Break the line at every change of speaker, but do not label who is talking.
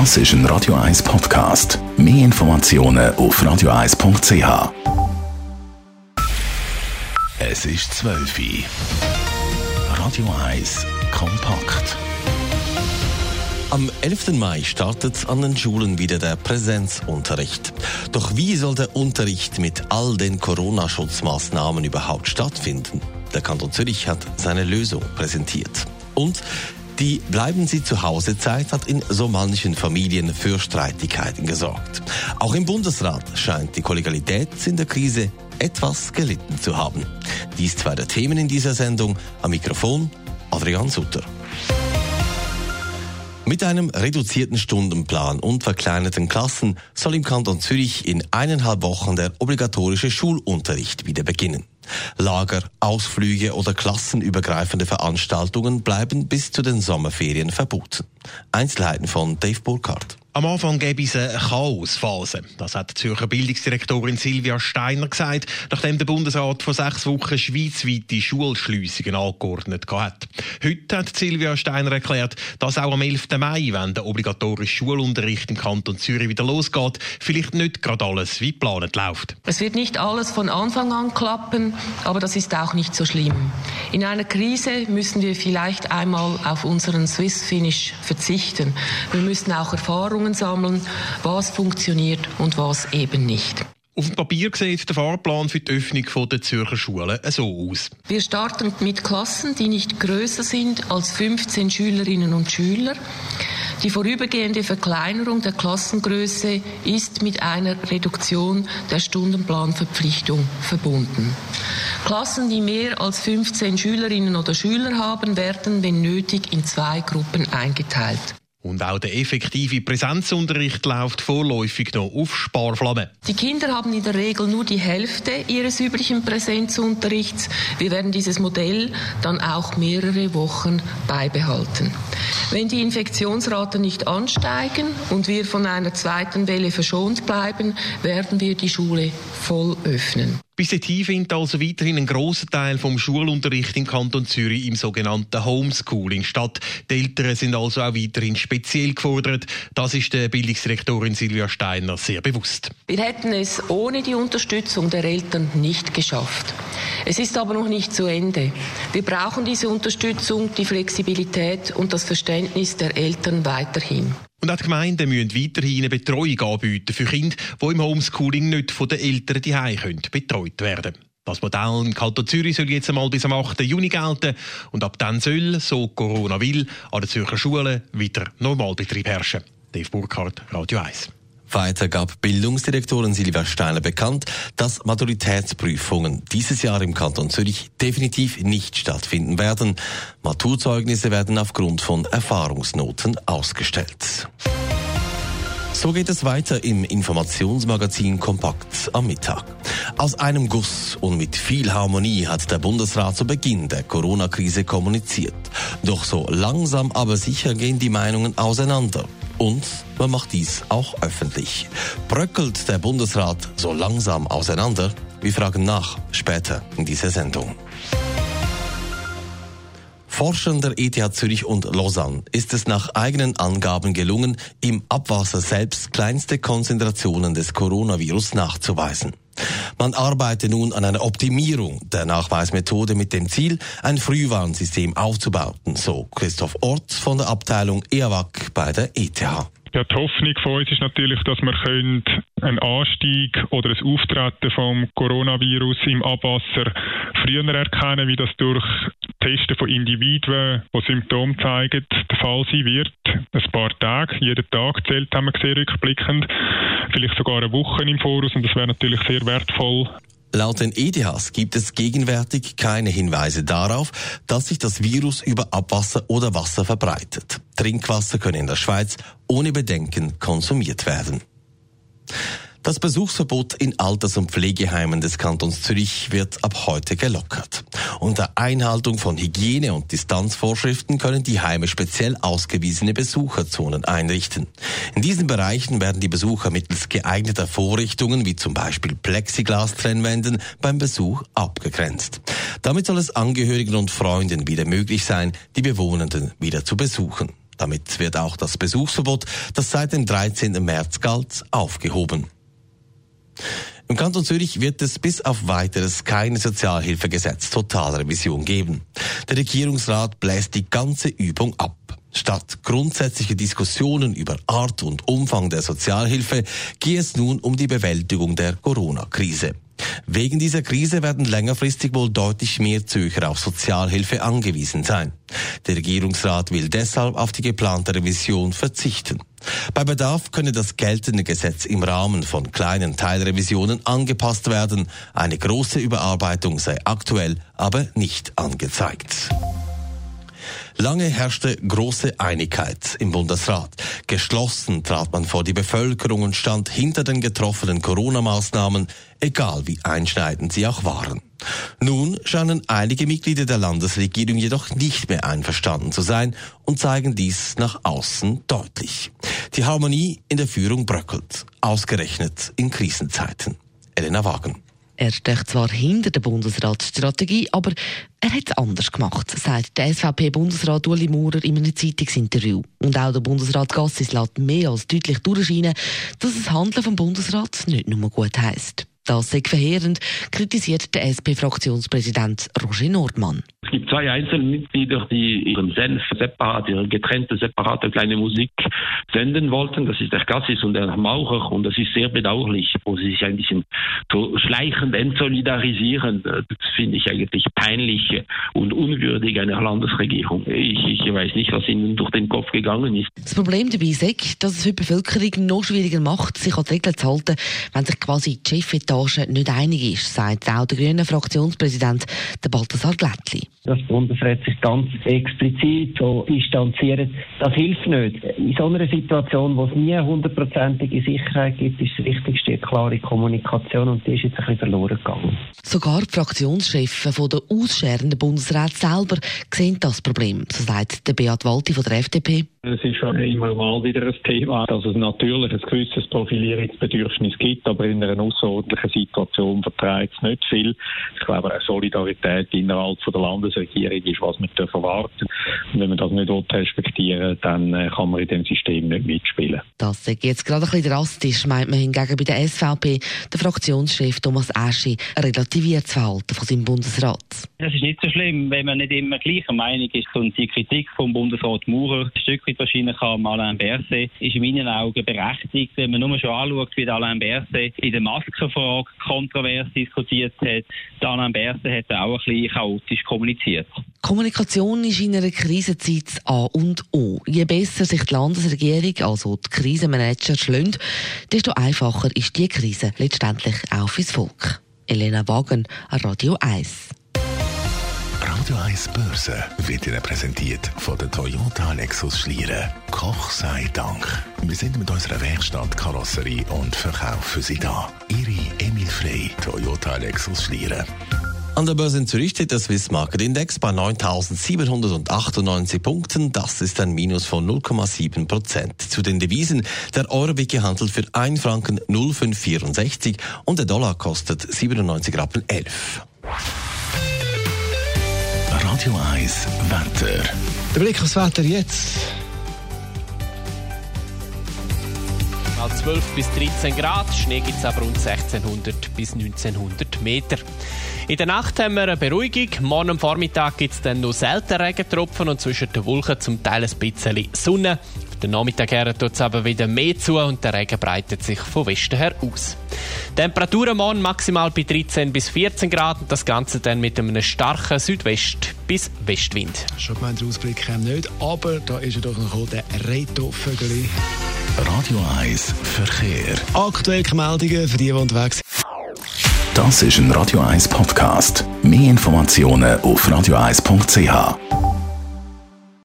Das ist ein Radio 1 Podcast. Mehr Informationen auf radio1.ch. Es ist 12 Uhr. Radio 1 kompakt.
Am 11. Mai startet an den Schulen wieder der Präsenzunterricht. Doch wie soll der Unterricht mit all den Corona-Schutzmaßnahmen überhaupt stattfinden? Der Kanton Zürich hat seine Lösung präsentiert. Und die Bleiben Sie zu Hause Zeit hat in so manchen Familien für Streitigkeiten gesorgt. Auch im Bundesrat scheint die Kollegialität in der Krise etwas gelitten zu haben. Dies zwei der Themen in dieser Sendung. Am Mikrofon Adrian Sutter. Mit einem reduzierten Stundenplan und verkleinerten Klassen soll im Kanton Zürich in eineinhalb Wochen der obligatorische Schulunterricht wieder beginnen. Lager, Ausflüge oder klassenübergreifende Veranstaltungen bleiben bis zu den Sommerferien verboten. Einzelheiten von Dave Burkhardt.
Am Anfang gäbe es eine Chaosphase. Das hat die Zürcher Bildungsdirektorin Silvia Steiner gesagt, nachdem der Bundesrat vor sechs Wochen schweizweite Schulschliessungen angeordnet hat. Heute hat Silvia Steiner erklärt, dass auch am 11. Mai, wenn der obligatorische Schulunterricht im Kanton Zürich wieder losgeht, vielleicht nicht gerade alles wie geplant läuft.
Es wird nicht alles von Anfang an klappen, aber das ist auch nicht so schlimm. In einer Krise müssen wir vielleicht einmal auf unseren Swiss Finish verzichten. Wir müssen auch Erfahrungen Erfahrungen sammeln, was funktioniert und was eben nicht.
Auf dem Papier sieht der Fahrplan für die Öffnung der Zürcher Schulen so aus.
Wir starten mit Klassen, die nicht größer sind als 15 Schülerinnen und Schüler. Die vorübergehende Verkleinerung der Klassengröße ist mit einer Reduktion der Stundenplanverpflichtung verbunden. Klassen, die mehr als 15 Schülerinnen oder Schüler haben, werden, wenn nötig, in zwei Gruppen eingeteilt.
Und auch der effektive Präsenzunterricht läuft vorläufig noch auf Sparflamme.
Die Kinder haben in der Regel nur die Hälfte ihres üblichen Präsenzunterrichts. Wir werden dieses Modell dann auch mehrere Wochen beibehalten. Wenn die Infektionsraten nicht ansteigen und wir von einer zweiten Welle verschont bleiben, werden wir die Schule voll öffnen.
Bis dahin findet also weiterhin ein grosser Teil vom Schulunterricht im Kanton Zürich im sogenannten Homeschooling statt. Die Eltern sind also auch weiterhin speziell gefordert. Das ist der Bildungsdirektorin Silvia Steiner sehr bewusst.
Wir hätten es ohne die Unterstützung der Eltern nicht geschafft. Es ist aber noch nicht zu Ende. Wir brauchen diese Unterstützung, die Flexibilität und das Verständnis der Eltern weiterhin.
Und auch die Gemeinden müssen weiterhin eine Betreuung anbieten für Kinder, die im Homeschooling nicht von den Eltern daheim betreut werden können. Das Modell im Kanton Zürich soll jetzt einmal bis am 8. Juni gelten und ab dann soll, so Corona will, an den Zürcher Schulen wieder Normalbetrieb herrschen. Dave Burkhardt, Radio 1.
Weiter gab Bildungsdirektorin Silvia Steiner bekannt, dass Maturitätsprüfungen dieses Jahr im Kanton Zürich definitiv nicht stattfinden werden. Maturzeugnisse werden aufgrund von Erfahrungsnoten ausgestellt. So geht es weiter im Informationsmagazin Kompakt am Mittag. Aus einem Guss und mit viel Harmonie hat der Bundesrat zu Beginn der Corona-Krise kommuniziert. Doch so langsam aber sicher gehen die Meinungen auseinander. Und man macht dies auch öffentlich. Bröckelt der Bundesrat so langsam auseinander? Wir fragen nach später in dieser Sendung. Forschern der ETH Zürich und Lausanne ist es nach eigenen Angaben gelungen, im Abwasser selbst kleinste Konzentrationen des Coronavirus nachzuweisen. Man arbeitet nun an einer Optimierung der Nachweismethode mit dem Ziel, ein Frühwarnsystem aufzubauen, so Christoph Orts von der Abteilung EAWAC bei der ETH.
Ja, die Hoffnung von uns ist natürlich, dass wir einen Anstieg oder ein Auftreten vom Coronavirus im Abwasser früher erkennen, wie das durch Testen von Individuen, die Symptome zeigen, der Fall sein wird. Ein paar Tage, jeden Tag zählt, haben wir gesehen, rückblickend. Vielleicht sogar eine Woche im Voraus und das wäre natürlich sehr wertvoll,
Laut den EDHs gibt es gegenwärtig keine Hinweise darauf, dass sich das Virus über Abwasser oder Wasser verbreitet. Trinkwasser können in der Schweiz ohne Bedenken konsumiert werden. Das Besuchsverbot in Alters- und Pflegeheimen des Kantons Zürich wird ab heute gelockert. Unter Einhaltung von Hygiene- und Distanzvorschriften können die Heime speziell ausgewiesene Besucherzonen einrichten. In diesen Bereichen werden die Besucher mittels geeigneter Vorrichtungen wie zum Beispiel Plexiglas-Trennwänden beim Besuch abgegrenzt. Damit soll es Angehörigen und Freunden wieder möglich sein, die Bewohnenden wieder zu besuchen. Damit wird auch das Besuchsverbot, das seit dem 13. März galt, aufgehoben. Im Kanton Zürich wird es bis auf weiteres keine Sozialhilfegesetz Totalrevision geben. Der Regierungsrat bläst die ganze Übung ab. Statt grundsätzlicher Diskussionen über Art und Umfang der Sozialhilfe gehe es nun um die Bewältigung der Corona-Krise. Wegen dieser Krise werden längerfristig wohl deutlich mehr Zürcher auf Sozialhilfe angewiesen sein. Der Regierungsrat will deshalb auf die geplante Revision verzichten. Bei Bedarf könne das geltende Gesetz im Rahmen von kleinen Teilrevisionen angepasst werden. Eine große Überarbeitung sei aktuell aber nicht angezeigt. Lange herrschte große Einigkeit im Bundesrat. Geschlossen trat man vor die Bevölkerung und stand hinter den getroffenen Corona-Maßnahmen, egal wie einschneidend sie auch waren. Nun scheinen einige Mitglieder der Landesregierung jedoch nicht mehr einverstanden zu sein und zeigen dies nach außen deutlich. Die Harmonie in der Führung bröckelt, ausgerechnet in Krisenzeiten. Elena Wagen.
Er steht zwar hinter der Bundesratsstrategie, aber er hat es anders gemacht, sagt der SVP-Bundesrat Uli Maurer in einem Zeitungsinterview. Und auch der Bundesrat Gassis lässt mehr als deutlich durchscheinen, dass das Handeln vom Bundesrat nicht nur gut heisst. Das sei verheerend, kritisiert der SP-Fraktionspräsident Roger Nordmann.
Es gibt zwei Einzelmitglieder, die ihren Senf separat, ihre getrennte, separate kleine Musik senden wollten. Das ist der Gassis und der Maurer und das ist sehr bedauerlich, wo sie sich ein bisschen so schleichend entsolidarisieren. Das finde ich eigentlich peinlich und unwürdig einer Landesregierung. Ich, ich weiß nicht, was ihnen durch den Kopf gegangen ist.
Das Problem dabei ist, dass es für die Bevölkerung noch schwieriger macht, sich an die Regeln zu halten, wenn sich quasi die Chefetage nicht einig ist, sagt auch der grüne Fraktionspräsident der Balthasar Glättli.
Der Bundesrat sich ganz explizit so distanziert, das hilft nicht. In so einer Situation, wo es nie hundertprozentige Sicherheit gibt, ist das Wichtigste eine klare Kommunikation und die ist jetzt ein bisschen verloren gegangen.
Sogar die Fraktionschefs von der ausscherenden Bundesrat selber sehen das Problem, so sagt der Beat Walti von der FDP.
Es ist schon immer mal wieder ein Thema, dass es natürlich ein gewisses Profilierungsbedürfnis gibt, aber in einer außerordentlichen Situation verträgt es nicht viel. Ich glaube, auch Solidarität innerhalb von der Landesregierung ist, was wir erwarten Und wenn man das nicht respektieren dann äh, kann man in dem System nicht mitspielen.
Das ist jetzt gerade ein bisschen drastisch, meint man hingegen bei der SVP. Der Fraktionschef Thomas Aschi relativiert das Verhalten von seinem Bundesrat.
Das ist nicht so schlimm, wenn man nicht immer gleicher Meinung ist. Und die Kritik vom Bundesrat Maurer, ein Stück weit wahrscheinlich am Alain Berset, ist in meinen Augen berechtigt, wenn man nur schon anschaut, wie Alain Berset in der Maskenfrage kontrovers diskutiert hat. Der Alain Berset hat auch ein bisschen chaotisch kommuniziert.
Kommunikation ist in einer Krisenzeit das A und O. Je besser sich die Landesregierung, also die Krisenmanager, schlönt, desto einfacher ist die Krise letztendlich auch fürs Volk. Elena Wagen, Radio 1.
Radio 1 Börse wird Ihnen präsentiert von der Toyota Lexus Schlieren. Koch sei Dank. Wir sind mit unserer Werkstatt Karosserie und Verkauf für Sie da. Ihre Emil Frey, Toyota Lexus Schlieren.
An der Börse in Zürich steht der Swiss Market Index bei 9.798 Punkten. Das ist ein Minus von 0,7 Prozent. Zu den Devisen. Der Euro wird gehandelt für 1 Franken 0,564 und der Dollar kostet 97 Rappen 11.
Radio 1 Wetter.
Der Blick aufs Wetter jetzt.
Mal 12 bis 13 Grad, Schnee gibt es aber rund 1600 bis 1900 Meter. In der Nacht haben wir eine Beruhigung. Morgen am Vormittag gibt es dann noch selten Regentropfen und zwischen den Wolken zum Teil ein bisschen Sonne. Den Nachmittag her tut es aber wieder mehr zu und der Regen breitet sich von Westen her aus. Temperaturen morgen maximal bei 13 bis 14 Grad und das Ganze dann mit einem starken Südwest- bis Westwind.
Schon gemeint, der Ausblick kam nicht, aber da ist ja doch noch der Reto-Vögeli.
Radio 1 Verkehr.
Aktuelle Meldungen für die, die unterwegs sind.
Das ist ein Radio 1 Podcast. Mehr Informationen auf radio1.ch.